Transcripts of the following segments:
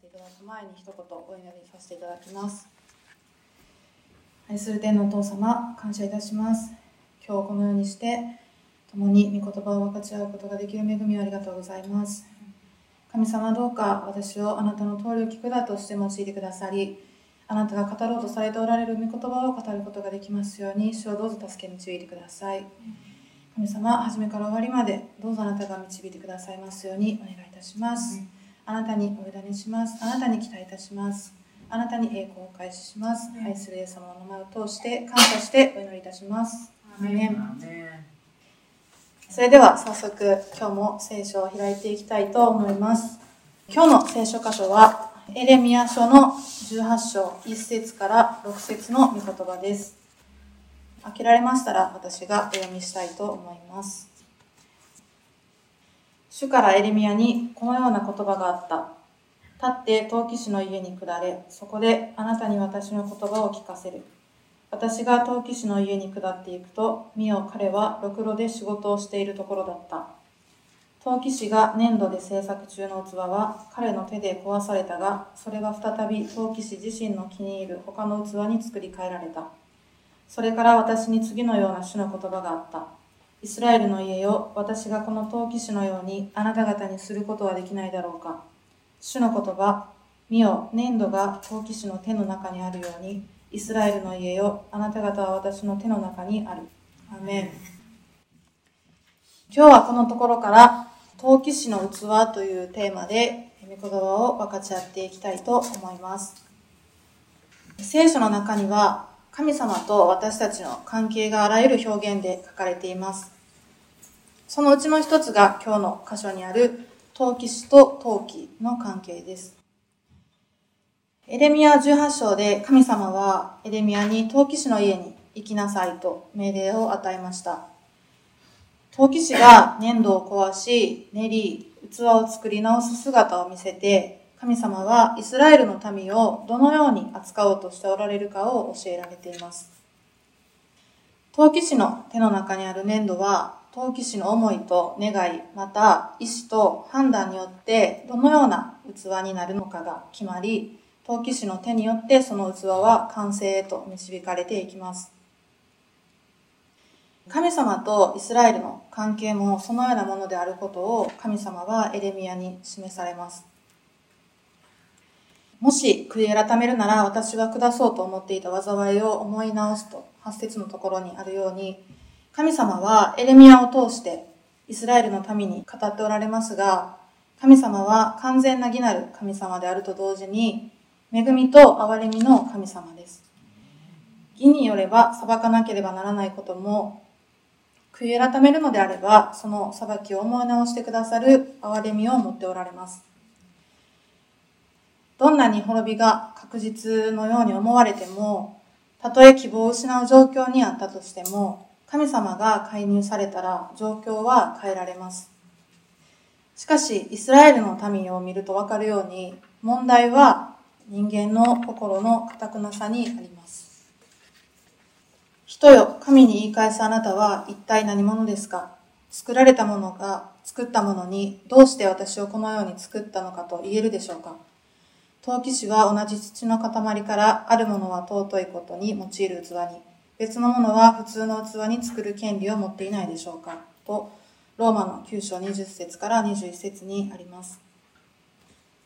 せていただく前に一言お祈りさせていただきます。愛する天のお父様感謝いたします。今日このようにして共に御言葉を分かち合うことができる恵みをありがとうございます。神様どうか私をあなたの通りを聞くだとして用いてくださりあなたが語ろうとされておられる御言葉を語ることができますように主をどうぞ助け導いてください。神様初めから終わりまでどうぞあなたが導いてくださいますようにお願いいたします、あなたにお委ねします。あなたに期待いたします。あなたに栄光を開始します、愛するイエス様の名前を通して感謝してお祈りいたします。アメン。それでは早速今日も聖書を開いていきたいと思います。今日の聖書箇所はエレミア書の18章1節から6節の御言葉です。開けられましたら私がお読みしたいと思います主からエレミアにこのような言葉があった立って陶器師の家に下れそこであなたに私の言葉を聞かせる私が陶器師の家に下っていくと、見よ彼はろくろで仕事をしているところだった。陶器師が粘土で制作中の器は彼の手で壊されたが、それが再び陶器師自身の気に入る他の器に作り変えられた。それから私に次のような主の言葉があった。イスラエルの家よ、私がこの陶器師のようにあなた方にすることはできないだろうか。主の言葉、見よ、粘土が陶器師の手の中にあるように、イスラエルの家よ、あなた方は私の手の中にある。アメン。今日はこのところから、陶器師の器というテーマで、御言葉を分かち合っていきたいと思います。聖書の中には、神様と私たちの関係があらゆる表現で書かれています。そのうちの一つが今日の箇所にある陶器師と陶器の関係です。エレミア18章で神様はエレミアに陶器師の家に行きなさいと命令を与えました。陶器師が粘土を壊し、練り、器を作り直す姿を見せて、神様はイスラエルの民をどのように扱おうとしておられるかを教えられています。陶器師の手の中にある粘土は、陶器師の思いと願い、また意志と判断によってどのような器になるのかが決まり、陶器師の手によってその器は完成へと導かれていきます。神様とイスラエルの関係もそのようなものであることを神様はエレミアに示されます。もし悔い改めるなら私は下そうと思っていた災いを思い直すと8節のところにあるように神様はエレミアを通してイスラエルの民に語っておられますが神様は完全な義なる神様であると同時に恵みと憐れみの神様です。義によれば裁かなければならないことも、悔い改めるのであれば、その裁きを思い直してくださる憐れみを持っておられます。どんなに滅びが確実のように思われても、たとえ希望を失う状況にあったとしても、神様が介入されたら状況は変えられます。しかし、イスラエルの民を見るとわかるように、問題は人間の心の堅くなさにあります。人よ、神に言い返すあなたは一体何者ですか？作られたものが作ったものにどうして私をこのように作ったのかと言えるでしょうか？陶器師は同じ土の塊からあるものは尊いことに用いる器に、別のものは普通の器に作る権利を持っていないでしょうか？と、ローマの9章20節から21節にあります。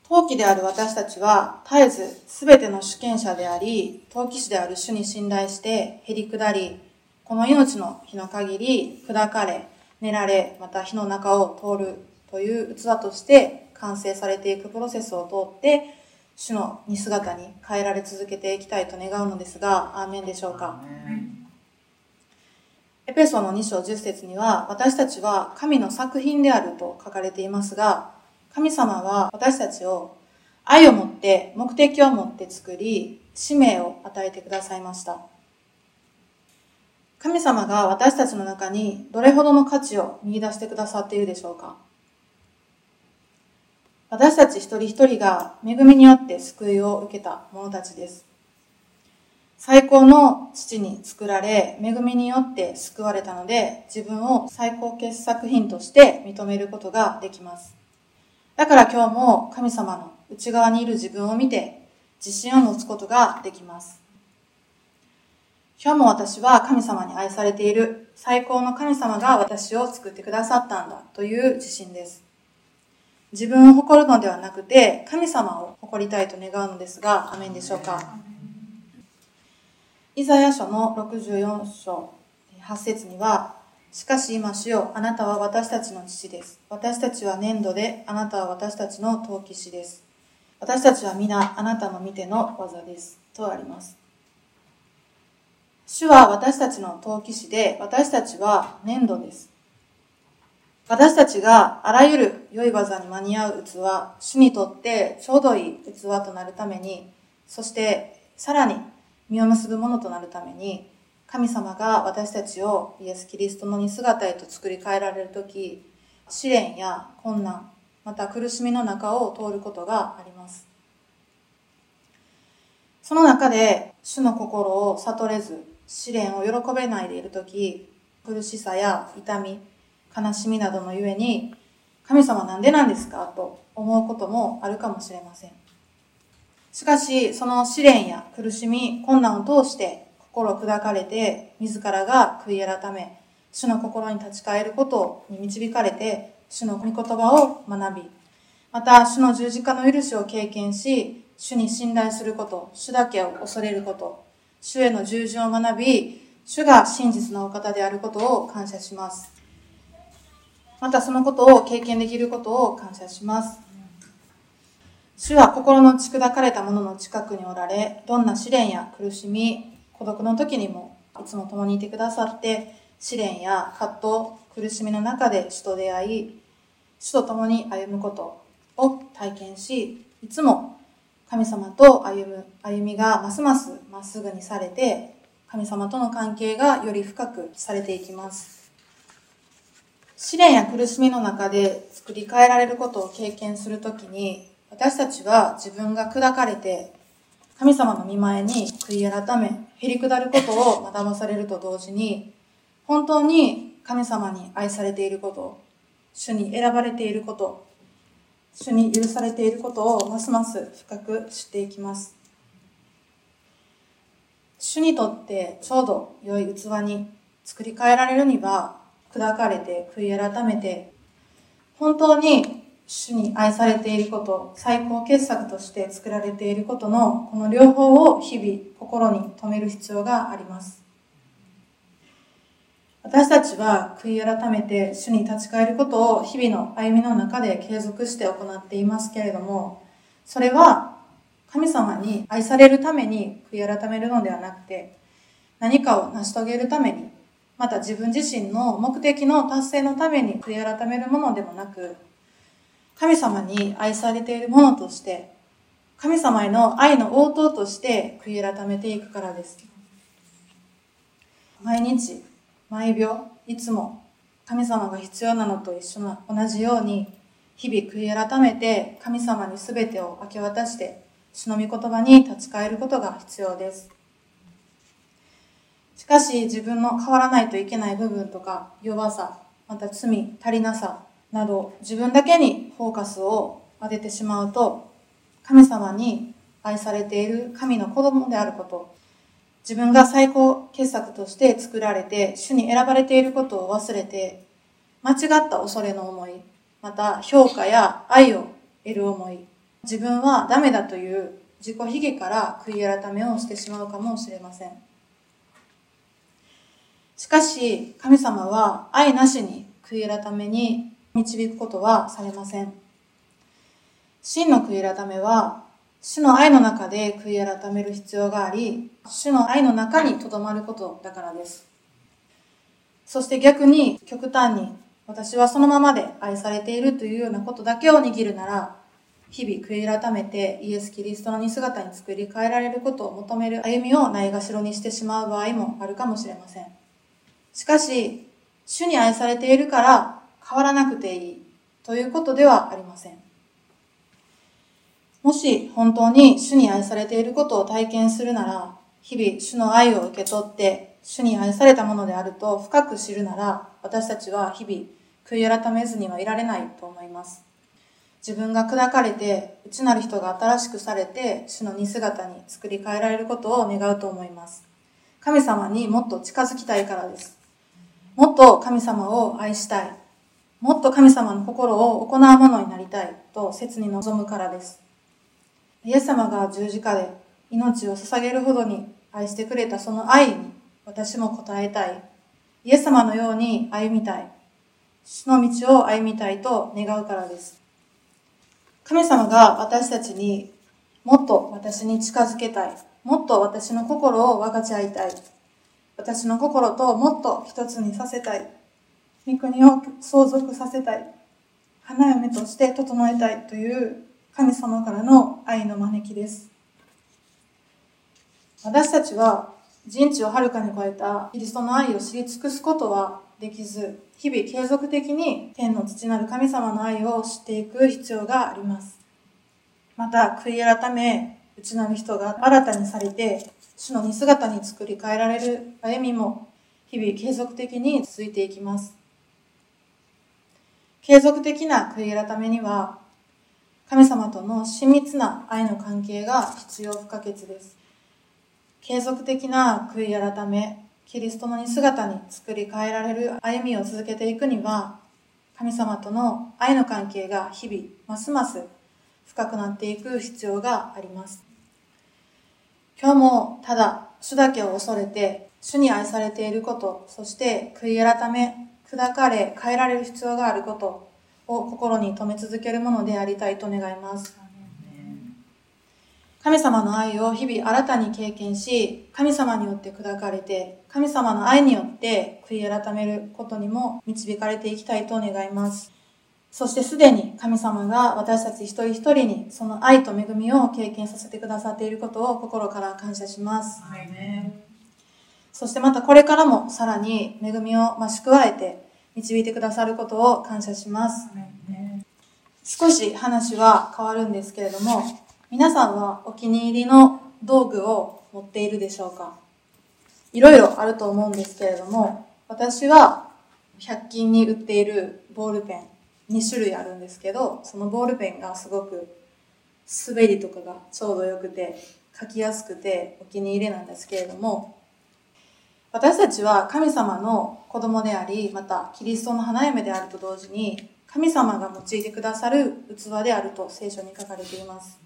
陶器である私たちは絶えず全ての主権者であり、陶器師である主に信頼して減り下り、この命の日の限り砕かれ、練られ、また火の中を通るという器として完成されていくプロセスを通って、主の似姿に変えられ続けていきたいと願うのですが、アーメンでしょうか？エペソの2章10節には、私たちは神の作品であると書かれていますが、神様は私たちを愛を持って目的を持って作り、使命を与えてくださいました。神様が私たちの中にどれほどの価値を見出してくださっているでしょうか？私たち一人一人が恵みによって救いを受けた者たちです。最高の父に作られ、恵みによって救われたので、自分を最高傑作品として認めることができます。だから今日も神様の内側にいる自分を見て自信を持つことができます。今日も私は神様に愛されている最高の神様が私を作ってくださったんだという自信です。自分を誇るのではなくて神様を誇りたいと願うのですが、アメンでしょうか？イザヤ書の64章8節には、しかし今主よ、あなたは私たちの父です。私たちは粘土で、あなたは私たちの陶器師です。私たちは皆あなたの見ての技です。とあります。主は私たちの陶器師で、私たちは粘土です。私たちがあらゆる良い技に間に合う器、主にとってちょうどいい器となるために、そしてさらに実を結ぶものとなるために、神様が私たちをイエス・キリストの似姿へと作り変えられるとき、試練や困難、また苦しみの中を通ることがあります。その中で、主の心を悟れず、試練を喜べないでいるとき、苦しさや痛み、悲しみなどのゆえに、神様なんでなんですか？と思うこともあるかもしれません。しかし、その試練や苦しみ、困難を通して心砕かれて、自らが悔い改め、主の心に立ち返ることに導かれて、主の御言葉を学び、また、主の十字架の許しを経験し、主に信頼すること、主だけを恐れること、主への従順を学び、主が真実のお方であることを感謝します。またそのことを経験できることを感謝します。主は心の打ち砕かれた者の近くにおられ、どんな試練や苦しみ、孤独の時にもいつも共にいてくださって、試練や葛藤、苦しみの中で主と出会い、主と共に歩むことを体験し、いつも神様と歩む歩みがますますまっすぐにされて、神様との関係がより深くされていきます。試練や苦しみの中で作り変えられることを経験するときに、私たちは自分が砕かれて、神様の見前に悔い改め、へり下ることを学ばされると同時に、本当に神様に愛されていること、主に選ばれていること、主に許されていることをますます深く知っていきます。主にとってちょうど良い器に作り変えられるには、砕かれて悔い改めて、本当に主に愛されていること、最高傑作として作られていることの、この両方を日々心に留める必要があります。私たちは悔い改めて主に立ち返ることを日々の歩みの中で継続して行っていますけれども、それは神様に愛されるために悔い改めるのではなくて、何かを成し遂げるために、また自分自身の目的の達成のために悔い改めるものでもなく、神様に愛されているものとして、神様への愛の応答として悔い改めていくからです。毎日、毎秒、いつも神様が必要なのと一緒な、同じように、日々悔い改めて神様に全てを明け渡して、主の御言葉に立ち返ることが必要です。しかし自分の変わらないといけない部分とか弱さ、また罪、足りなさ、など自分だけにフォーカスを当ててしまうと神様に愛されている神の子供であること。自分が最高傑作として作られて主に選ばれていることを忘れて間違った恐れの思いまた評価や愛を得る思い自分はダメだという自己卑下から悔い改めをしてしまうかもしれません。しかし神様は愛なしに悔い改めに導くことはされません。真の悔い改めは、主の愛の中で悔い改める必要があり、主の愛の中に留まることだからです。そして逆に極端に私はそのままで愛されているというようなことだけを握るなら、日々悔い改めてイエス・キリストの似姿に作り変えられることを求める歩みをないがしろにしてしまう場合もあるかもしれません。しかし、主に愛されているから変わらなくていいということではありません。もし本当に主に愛されていることを体験するなら、日々主の愛を受け取って主に愛されたものであると深く知るなら、私たちは日々悔い改めずにはいられないと思います。自分が砕かれて内なる人が新しくされて主の似姿に作り変えられることを願うと思います神様にもっと近づきたいからですもっと神様を愛したいもっと神様の心を行うものになりたいと切に望むからですイエス様が十字架で命を捧げるほどに愛してくれたその愛に私も応えたい。イエス様のように歩みたい。主の道を歩みたいと願うからです。神様が私たちにもっと私に近づけたい。もっと私の心を分かち合いたい。私の心ともっと一つにさせたい。御国を相続させたい。花嫁として整えたいという神様からの愛の招きです。私たちは人知をはるかに超えたキリストの愛を知り尽くすことはできず、日々継続的に天の父なる神様の愛を知っていく必要があります。また、悔い改め、内なる人が新たにされて、主の似姿に作り変えられる歩みも日々継続的に続いていきます。継続的な悔い改めには神様との親密な愛の関係が必要不可欠です。継続的な悔い改め、キリストの似姿に作り変えられる歩みを続けていくには、神様との愛の関係が日々、ますます深くなっていく必要があります。今日もただ主だけを恐れて、主に愛されていること、そして悔い改め、砕かれ、変えられる必要があること、を心に留め続けるものでありたいと願います。神様の愛を日々新たに経験し、神様によって砕かれて、神様の愛によって悔い改めることにも導かれていきたいと願います。そしてすでに神様が私たち一人一人にその愛と恵みを経験させてくださっていることを心から感謝します。そしてまたこれからもさらに恵みを増し加えて導いてくださることを感謝します。少し話は変わるんですけれども、皆さんはお気に入りの道具を持っているでしょうか？いろいろあると思うんですけれども、私は100均に売っているボールペン2種類あるんですけど、そのボールペンがすごく滑りとかがちょうどよくて、書きやすくてお気に入りなんですけれども、私たちは神様の子供であり、またキリストの花嫁であると同時に、神様が用いてくださる器であると聖書に書かれています。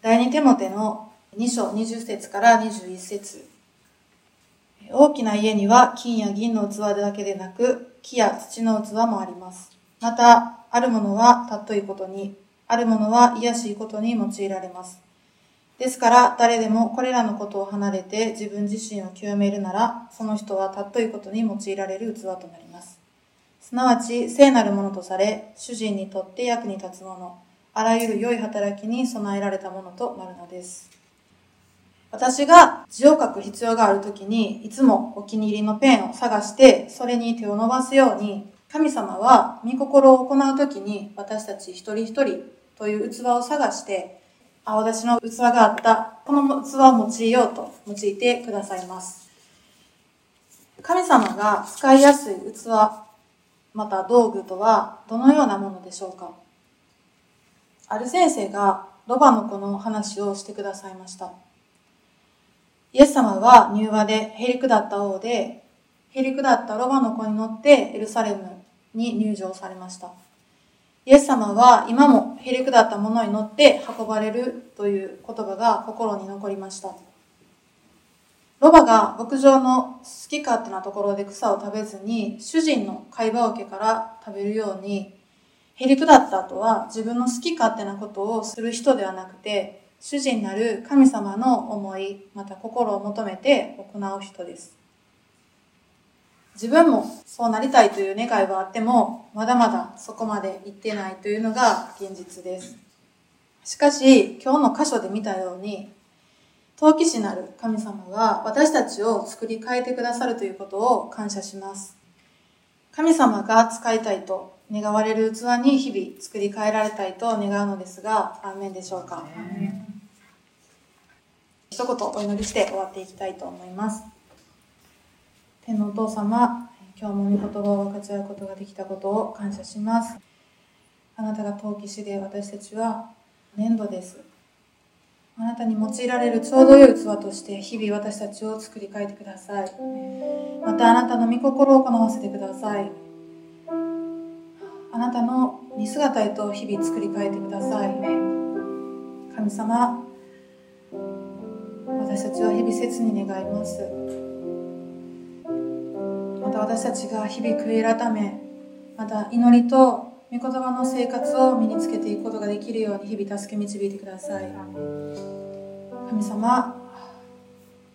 第二手モての2章20節から21節大きな家には金や銀の器だけでなく、木や土の器もあります。また、あるものは尊いことに、あるものは癒しいことに用いられます。ですから誰でもこれらのことを離れて自分自身を清めるなら、その人は尊いことに用いられる器となります。すなわち聖なるものとされ、主人にとって役に立つもの、あらゆる良い働きに備えられたものとなるのです。私が字を書く必要があるときに、いつもお気に入りのペンを探して、それに手を伸ばすように、神様は御心を行うときに、私たち一人一人という器を探して、あ、私の器があった。この器を用いようと用いてくださいます。神様が使いやすい器、また道具とはどのようなものでしょうかある先生がロバの子の話をしてくださいました。イエス様は入話でへりくだった王で、へりくだったロバの子に乗ってエルサレムに入場されました。イエス様は今もへりくだったものに乗って運ばれるという言葉が心に残りました。ロバが牧場の好き勝手なところで草を食べずに主人の貝羽桶から食べるようにへりくだった後は自分の好き勝手なことをする人ではなくて主人なる神様の思いまた心を求めて行う人です。自分もそうなりたいという願いはあっても、まだまだそこまで行ってないというのが現実です。しかし、今日の箇所で見たように、陶器師なる神様は私たちを作り変えてくださるということを感謝します。神様が使いたいと願われる器に日々作り変えられたいと願うのですが、アーメンでしょうか？一言お祈りして終わっていきたいと思います。天のお父様、今日も御言葉を分かち合うことができたことを感謝します。あなたが陶器師で私たちは粘土です。あなたに用いられるちょうど良い器として日々私たちを作り変えてください。またあなたの御心を行わせてください。あなたの似姿へと日々作り変えてください。神様私たちは日々切に願います。た私たちが日々悔い改めまた祈りと御言葉の生活を身につけていくことができるように日々助け導いてください。神様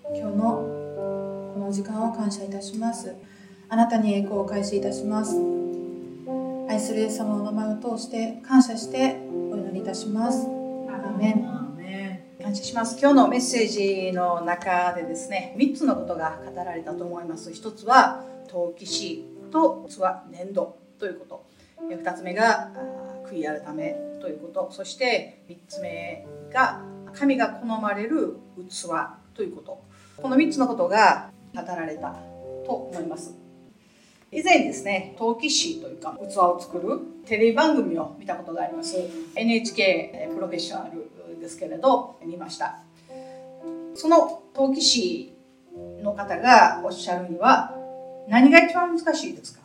今日のこの時間を感謝いたします。あなたに栄光を開始いたします。愛するイエス様の名前を通して感謝してお祈りいたします。アーメン。感謝します。今日のメッセージの中でですね3つのことが語られたと思います。一つは陶器師と器粘土ということ。2つ目が悔い改めということ。そして3つ目が神が好まれる器ということ。この3つのことが語られたと思います。以前ですね陶器師というか器を作るテレビ番組を見たことがあります。NHK プロフェッショナルですけれど見ました。その陶器師の方がおっしゃるには何が一番難しいですか？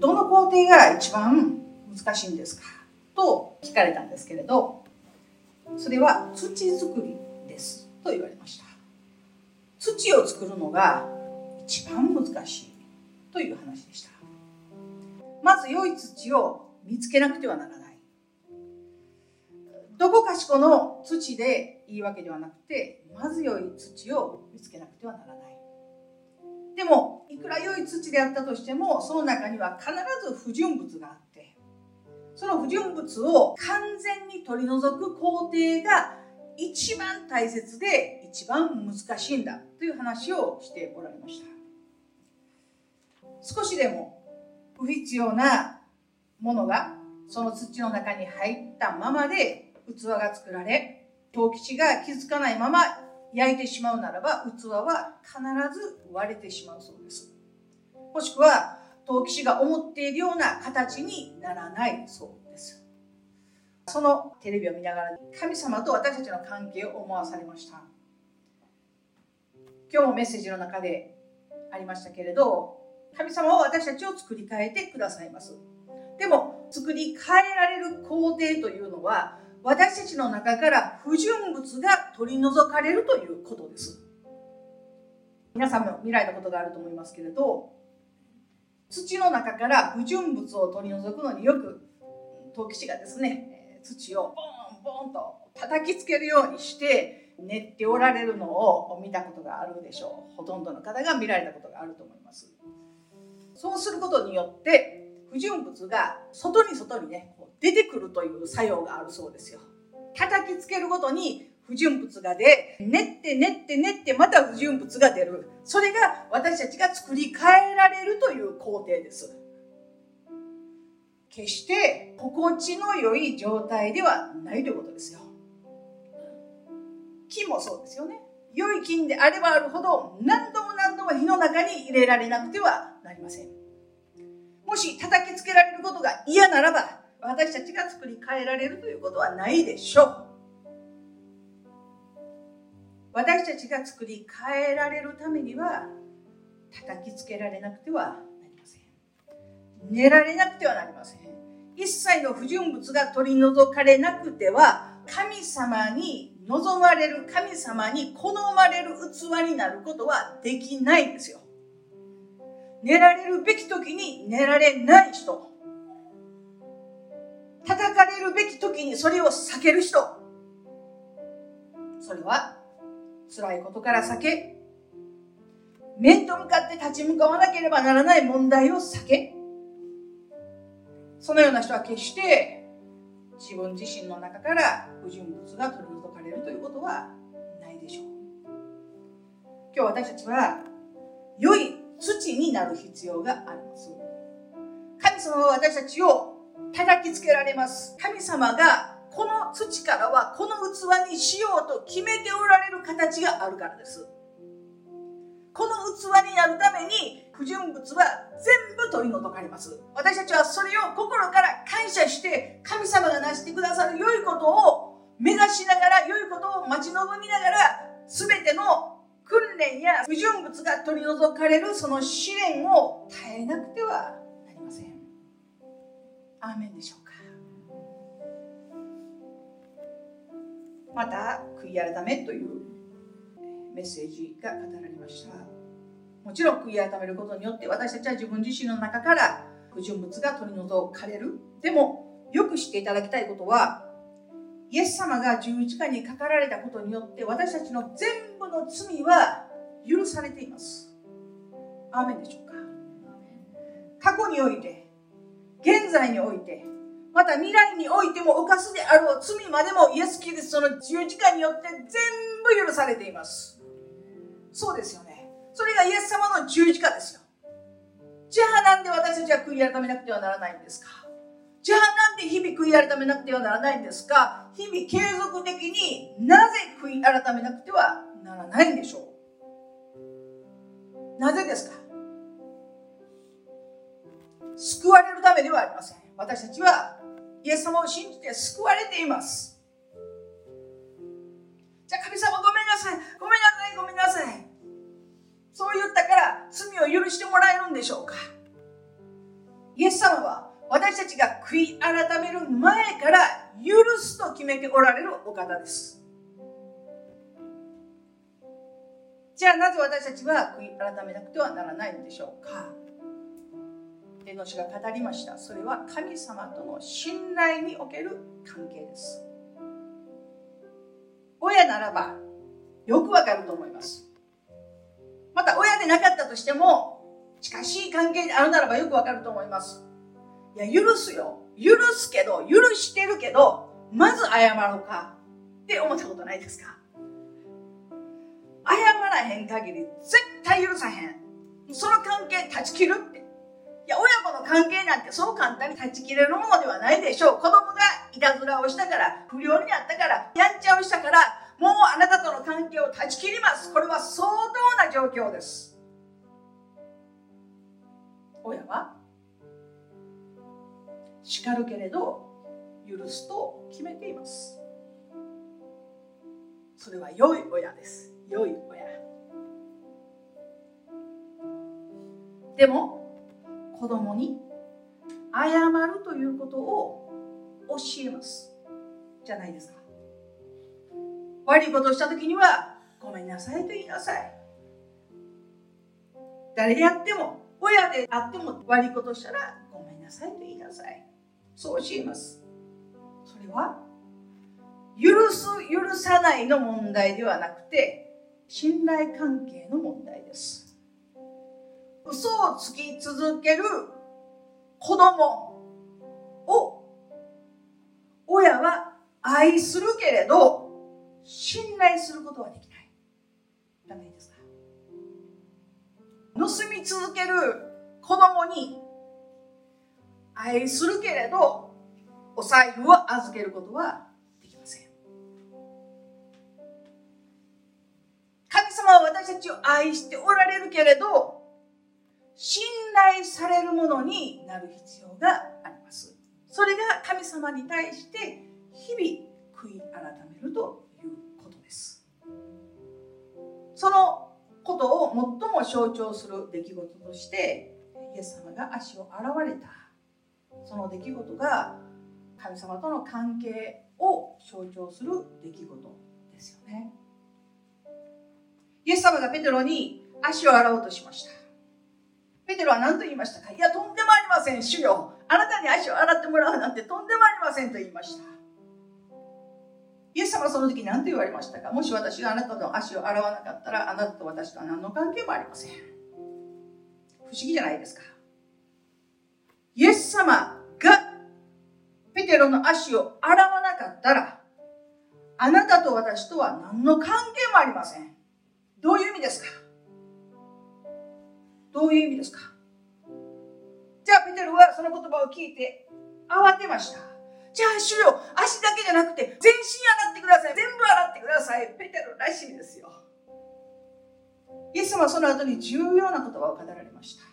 どの工程が一番難しいんですか？と聞かれたんですけれどそれは土作りです。と言われました。土を作るのが一番難しいという話でした。まず良い土を見つけなくてはならない。どこかしこの土でいいわけではなくてまず良い土を見つけなくてはならない。でもいくら良い土であったとしてもその中には必ず不純物があってその不純物を完全に取り除く工程が一番大切で一番難しいんだという話をしておられました。少しでも不必要なものがその土の中に入ったままで器が作られ陶器師が気づかないまま焼いてしまうならば器は必ず割れてしまうそうです。もしくは陶器師が思っているような形にならないそうです。そのテレビを見ながら神様と私たちの関係を思わされました。今日もメッセージの中でありましたけれど神様は私たちを作り変えてくださいます。でも作り変えられる工程というのは私たちの中から不純物が取り除かれるということです。皆さんも見られたことがあると思いますけれど、土の中から不純物を取り除くのによく陶器師がですね、土をボンボンと叩きつけるようにして練っておられるのを見たことがあるでしょう。ほとんどの方が見られたことがあると思います。そうすることによって不純物が外に外にね出てくるという作用があるそうですよ。叩きつけるごとに不純物が出、練って練って練ってまた不純物が出る。それが私たちが作り変えられるという工程です。決して心地の良い状態ではないということですよ。木もそうですよね。良い金であればあるほど何度も何度も火の中に入れられなくてはなりません。もし叩きつけられることが嫌ならば、私たちが作り変えられるということはないでしょう。私たちが作り変えられるためには叩きつけられなくてはなりません。寝られなくてはなりません。一切の不純物が取り除かれなくては神様に望まれる神様に好まれる器になることはできないんですよ。寝られるべき時に寝られない人。叩かれるべき時にそれを避ける人。それは辛いことから避け、面と向かって立ち向かわなければならない問題を避け、そのような人は決して自分自身の中から不純物が取り除かれるということはないでしょう。今日私たちは良い土になる必要があります。神様は私たちを叩きつけられます。神様がこの土からはこの器にしようと決めておられる形があるからです。この器になるために不純物は全部取り除かれます私たちはそれを心から感謝して神様が成してくださる良いことを目指しながら良いことを待ち望みながら全ての訓練や不純物が取り除かれるその試練を耐えなくてはなりません。アーメンでしょうか。また悔い改めというメッセージが語られました。もちろん悔い改めることによって私たちは自分自身の中から不純物が取り除かれる。でもよく知っていただきたいことはイエス様が十字架にかかられたことによって私たちの全部の罪は許されています。アーメンでしょうか？過去において現在においてまた未来においても犯すであろう罪までもイエス・キリストの十字架によって全部許されています。そうですよね。それがイエス様の十字架ですよ。じゃあなんで私たちは悔い改めなくてはならないんですか？じゃあなんで日々悔い改めなくてはならないんですか？日々継続的になぜ悔い改めなくてはならないんでしょう？なぜですか？救われるためではありません。私たちはイエス様を信じて救われています。じゃあ神様ごめんなさい。ごめんなさい。ごめんなさい。そう言ったから罪を許してもらえるんでしょうか？イエス様は私たちが悔い改める前から許すと決めておられるお方です。じゃあなぜ私たちは悔い改めなくてはならないのでしょうか。天の主が語りました。それは神様との信頼における関係です。親ならばよくわかると思います。また親でなかったとしても近しい関係であるならばよくわかると思います。いや許すよ許すけど許してるけどまず謝ろうかって思ったことないですか？謝らへん限り絶対許さへんその関係断ち切るっていや、親子の関係なんてそう簡単に断ち切れるものではないでしょう。子供がいたずらをしたから、不良になったから、やんちゃをしたから、もうあなたとの関係を断ち切ります。これは相当な状況です。親は叱るけれど許すと決めています。それは良い親です。良い親。でも子供に謝るということを教えますじゃないですか悪いことをした時にはごめんなさいと言いなさい誰でやっても親であっても悪いことしたらごめんなさいと言いなさいそう教えます。それは許す許さないの問題ではなくて信頼関係の問題です。嘘をつき続ける子供を親は愛するけれど信頼することはできない。ダメですか？盗み続ける子供に愛するけれどお財布を預けることはできません神様は私たちを愛しておられるけれど信頼されるものになる必要があります。それが神様に対して日々悔い改めるということです。そのことを最も象徴する出来事としてイエス様が足を洗われたその出来事が神様との関係を象徴する出来事ですよね。イエス様がペテロに足を洗おうとしました。ペテロは何と言いましたか？いや、とんでもありません、主よ。あなたに足を洗ってもらうなんてとんでもありませんと言いました。イエス様はその時何と言われましたか？もし私があなたの足を洗わなかったら、あなたと私とは何の関係もありません。不思議じゃないですか。イエス様がペテロの足を洗わなかったら、あなたと私とは何の関係もありません。どういう意味ですか？どういう意味ですか？じゃあ、ペテロはその言葉を聞いて慌てました。じゃあ、主よ、足だけじゃなくて、全身洗ってください。全部洗ってください。ペテロらしいですよ。イエス様はその後に重要な言葉を語られました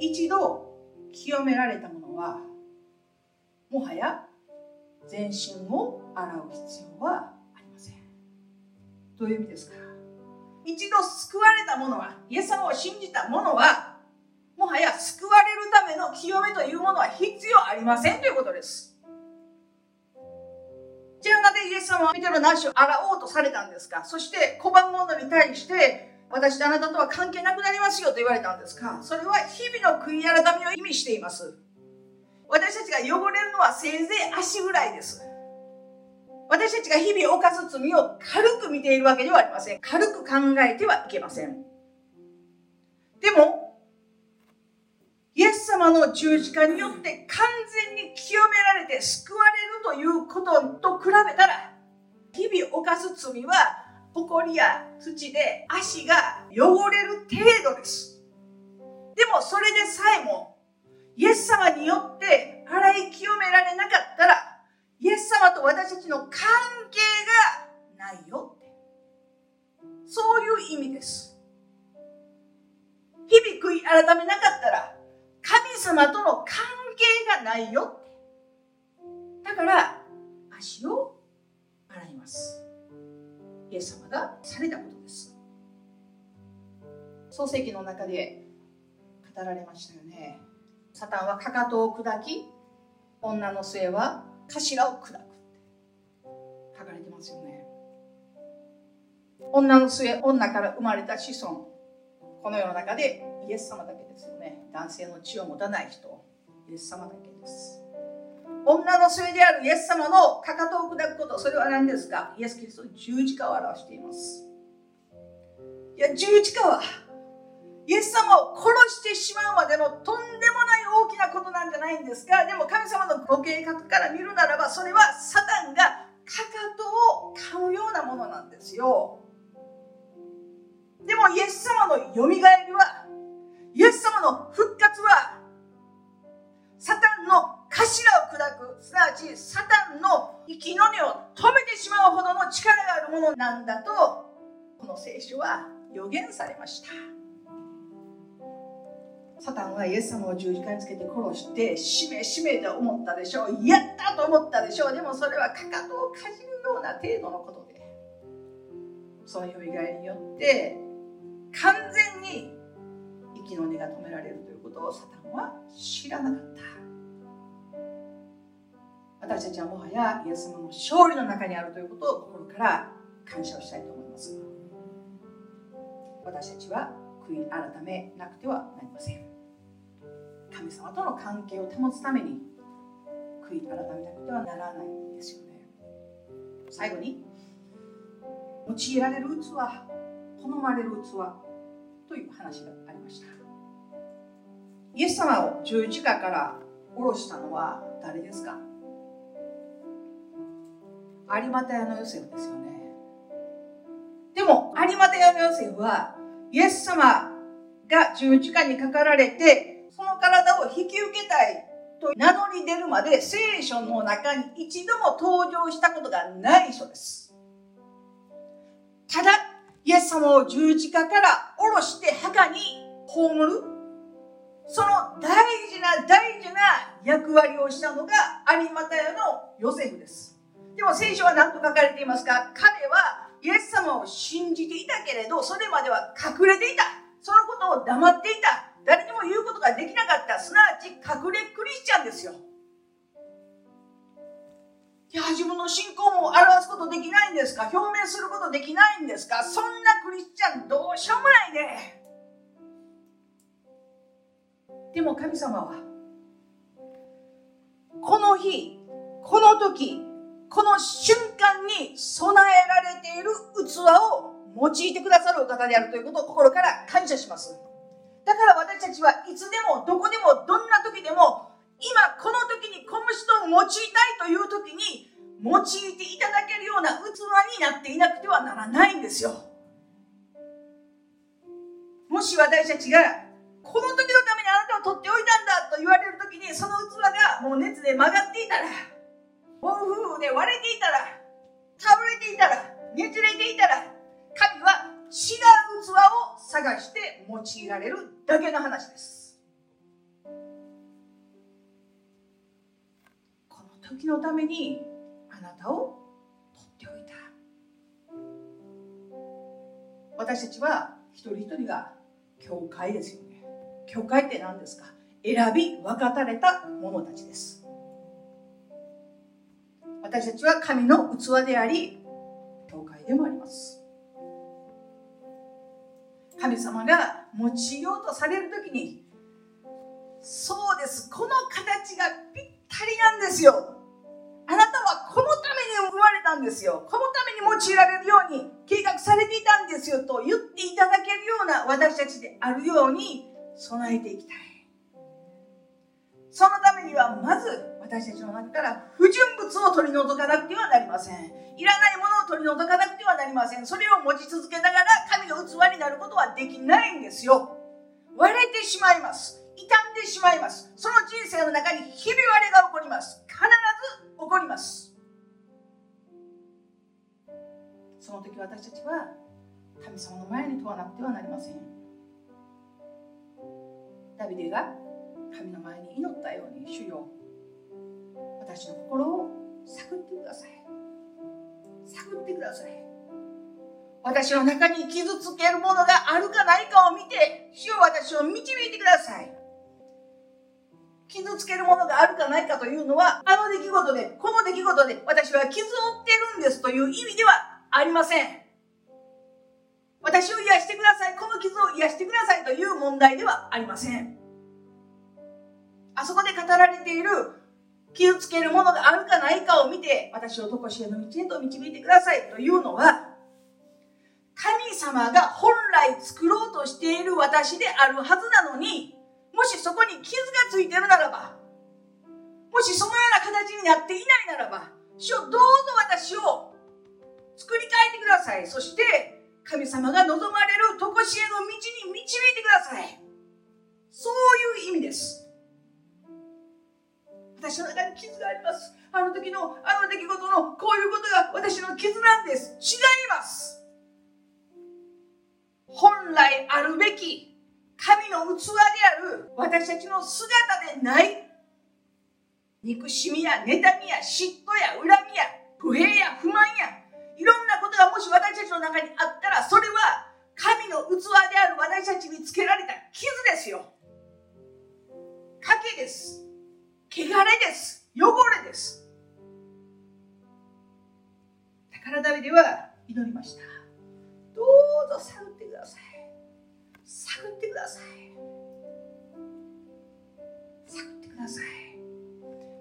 一度清められたものはもはや全身を洗う必要はありません。どういう意味ですか？一度救われたものはイエス様を信じたものはもはや救われるための清めというものは必要ありませんということです。じゃあなぜイエス様はペテロの足を洗おうとされたんですか？そして拒む者に対して私とあなたとは関係なくなりますよと言われたんですか？それは日々の悔い改めを意味しています。私たちが汚れるのはせいぜい足ぐらいです。私たちが日々犯す罪を軽く見ているわけではありません。軽く考えてはいけません。でもイエス様の十字架によって完全に清められて救われるということと比べたら日々犯す罪は埃や土で足が汚れる程度です。でもそれでさえもイエス様によって洗い清められなかったらイエス様と私たちの関係がないよって。そういう意味です。日々悔い改めなかったら神様との関係がないよって。だから足を洗います。イエス様がされたことです。創世記の中で語られましたよね。サタンはかかとを砕き女の末は頭を砕くって。書かれてますよね。女の末女から生まれた子孫。この世の中でイエス様だけですよね。男性の血を持たない人。イエス様だけです。女の末であるイエス様のかかとを砕くこと。それは何ですか？イエス・キリストの十字架を表しています。いや十字架はイエス様を殺してしまうまでのとんでもない大きなことなんじゃないんですがでも神様のご計画から見るならばそれはサタンがかかとを噛むようなものなんですよ。でもイエス様のよみがえりはイエス様の復活はサタンの頭を砕く。すなわちサタンの生きの根を止めてしまうほどの力があるものなんだとこの聖書は予言されました。サタンはイエス様を十字架につけて殺してしめしめと思ったでしょう。やったと思ったでしょう。でもそれはかかとをかじるような程度のことで。そのよみがえによって完全に息の根が止められるということをサタンは知らなかった。私たちはもはやイエス様の勝利の中にあるということを心から感謝をしたいと思います。私たちは悔い改めなくてはなりません。神様との関係を保つために悔い改めなくてはならないんですよね。最後に用いられる器好まれる器という話がありました。イエス様を十字架から下ろしたのは誰ですか？有馬屋のヨセフですよね。でも有馬屋のヨセフはイエス様が十字架にかかられてその体を引き受けたいと名乗り出るまで聖書の中に一度も登場したことがない人です。ただイエス様を十字架から下ろして墓に葬る。その大事な大事な役割をしたのが有馬屋のヨセフです。でも聖書は何と書かれていますか？彼はイエス様を信じていたけれどそれまでは隠れていた。そのことを黙っていた。誰にも言うことができなかった。すなわち隠れクリスチャンですよ。いや自分の信仰も表すことできないんですか？表明することできないんですか？そんなクリスチャンどうしようもないね。でも神様はこの日この時この瞬間に備えられている器を用いてくださるお方であるということを心から感謝します。だから私たちはいつでもどこでもどんな時でも今この時にこの人を用いたいという時に用いていただけるような器になっていなくてはならないんですよ。もし私たちがこの時のためにあなたを取っておいたんだと言われる時にその器がもう熱で曲がっていたら暴風雨で割れていたら倒れていたらねじれていたら神は違う器を探して用いられるだけの話です。この時のためにあなたを取っておいた。私たちは一人一人が教会ですよね。教会って何ですか？選び分かたれた者たちです。私たちは神の器であり教会でもあります。神様が用いようとされる時にそうです。この形がぴったりなんですよ。あなたはこのために生まれたんですよ。このために用いられるように計画されていたんですよ。と言っていただけるような私たちであるように備えていきたい。そのためにはまず私たちの中から不純物を取り除かなくてはなりません。いらないものを取り除かなくてはなりません。それを持ち続けながら神の器になることはできないんですよ。割れてしまいます。傷んでしまいます。その人生の中にひび割れが起こります。必ず起こります。その時私たちは神様の前に問わなくてはなりません。ダビデが神の前に祈ったように主よ私の心を探ってください。探ってください。私の中に傷つけるものがあるかないかを見て主を私を導いてください。傷つけるものがあるかないかというのはあの出来事でこの出来事で私は傷を負っているんですという意味ではありません。私を癒してください。この傷を癒してくださいという問題ではありません。あそこで語られている傷つけるものがあるかないかを見て私を常しえの道へと導いてください。というのは神様が本来作ろうとしている私であるはずなのにもしそこに傷がついてるならばもしそのような形になっていないならば主をどうぞ私を作り変えてください。そして神様が望まれる常しえの道に導いてください。そういう意味です。私の中に傷があります。あの時のあの出来事のこういうことが私の傷なんです。違います。本来あるべき神の器である私たちの姿でない憎しみや妬みや嫉妬や恨みや不平や不満やいろんなことがもし私たちの中にあったらそれは神の器である私たちにつけられた傷ですよ。賭けです。汚れです。汚れです。だからダビデは祈りました。どうぞ探ってください。探ってください。探ってください。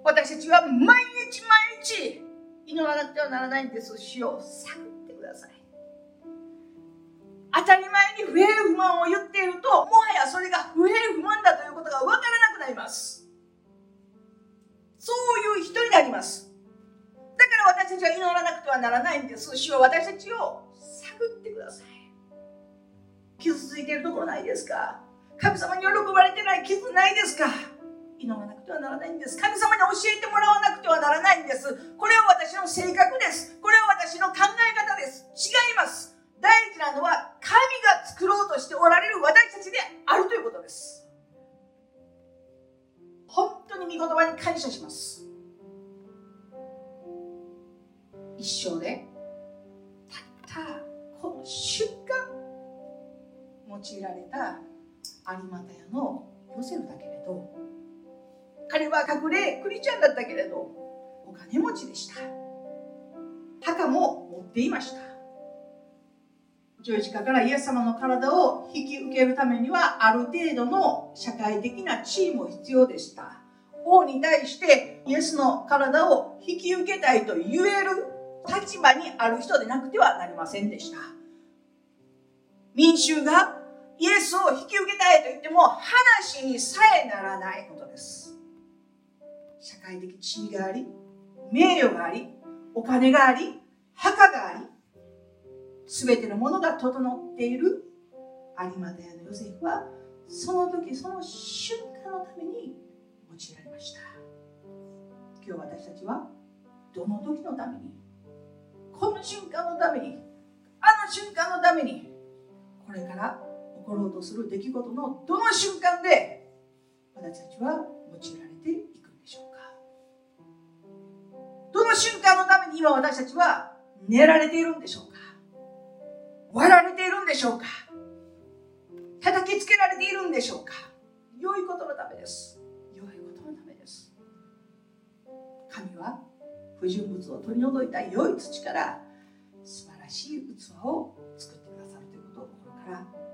私たちは毎日毎日祈らなくてはならないんです。主を探ってください。当たり前に不平不満を言っているともはやそれが不平不満だということが分からなくなります。ならないんです。主は私たちを探ってください。傷ついているところないですか？神様に喜ばれてない傷ないですか？祈らなくてはならないんです。神様に教えてもらわなくてはならないんです。これは私の性格です。これは私の考え方です。違います。大事なのは神が作ろうとしておられる私たちであるということです。本当に御言葉に感謝します。一生でたったこの瞬間用いられた有馬田屋のヨセフだけれど彼は隠れクリスチャンだったけれどお金持ちでした。墓も持っていました。十字架からイエス様の体を引き受けるためにはある程度の社会的な地位も必要でした。王に対してイエスの体を引き受けたいと言える立場にある人でなくてはなりませんでした。民衆がイエスを引き受けたいと言っても話にさえならないことです。社会的地位があり名誉がありお金があり墓があり全てのものが整っている。有馬田屋のヨセフはその時その瞬間のために用いられました。今日私たちはどの時のためにこの瞬間のためにあの瞬間のためにこれから起ころうとする出来事のどの瞬間で私たちは用いられていくんでしょうか。どの瞬間のために今私たちは寝られているんでしょうか。割られているんでしょうか。叩きつけられているんでしょうか。良いことのためです。良いことのためです。神は不純物を取り除いた良い土から素晴らしい器を作ってくださるということを心から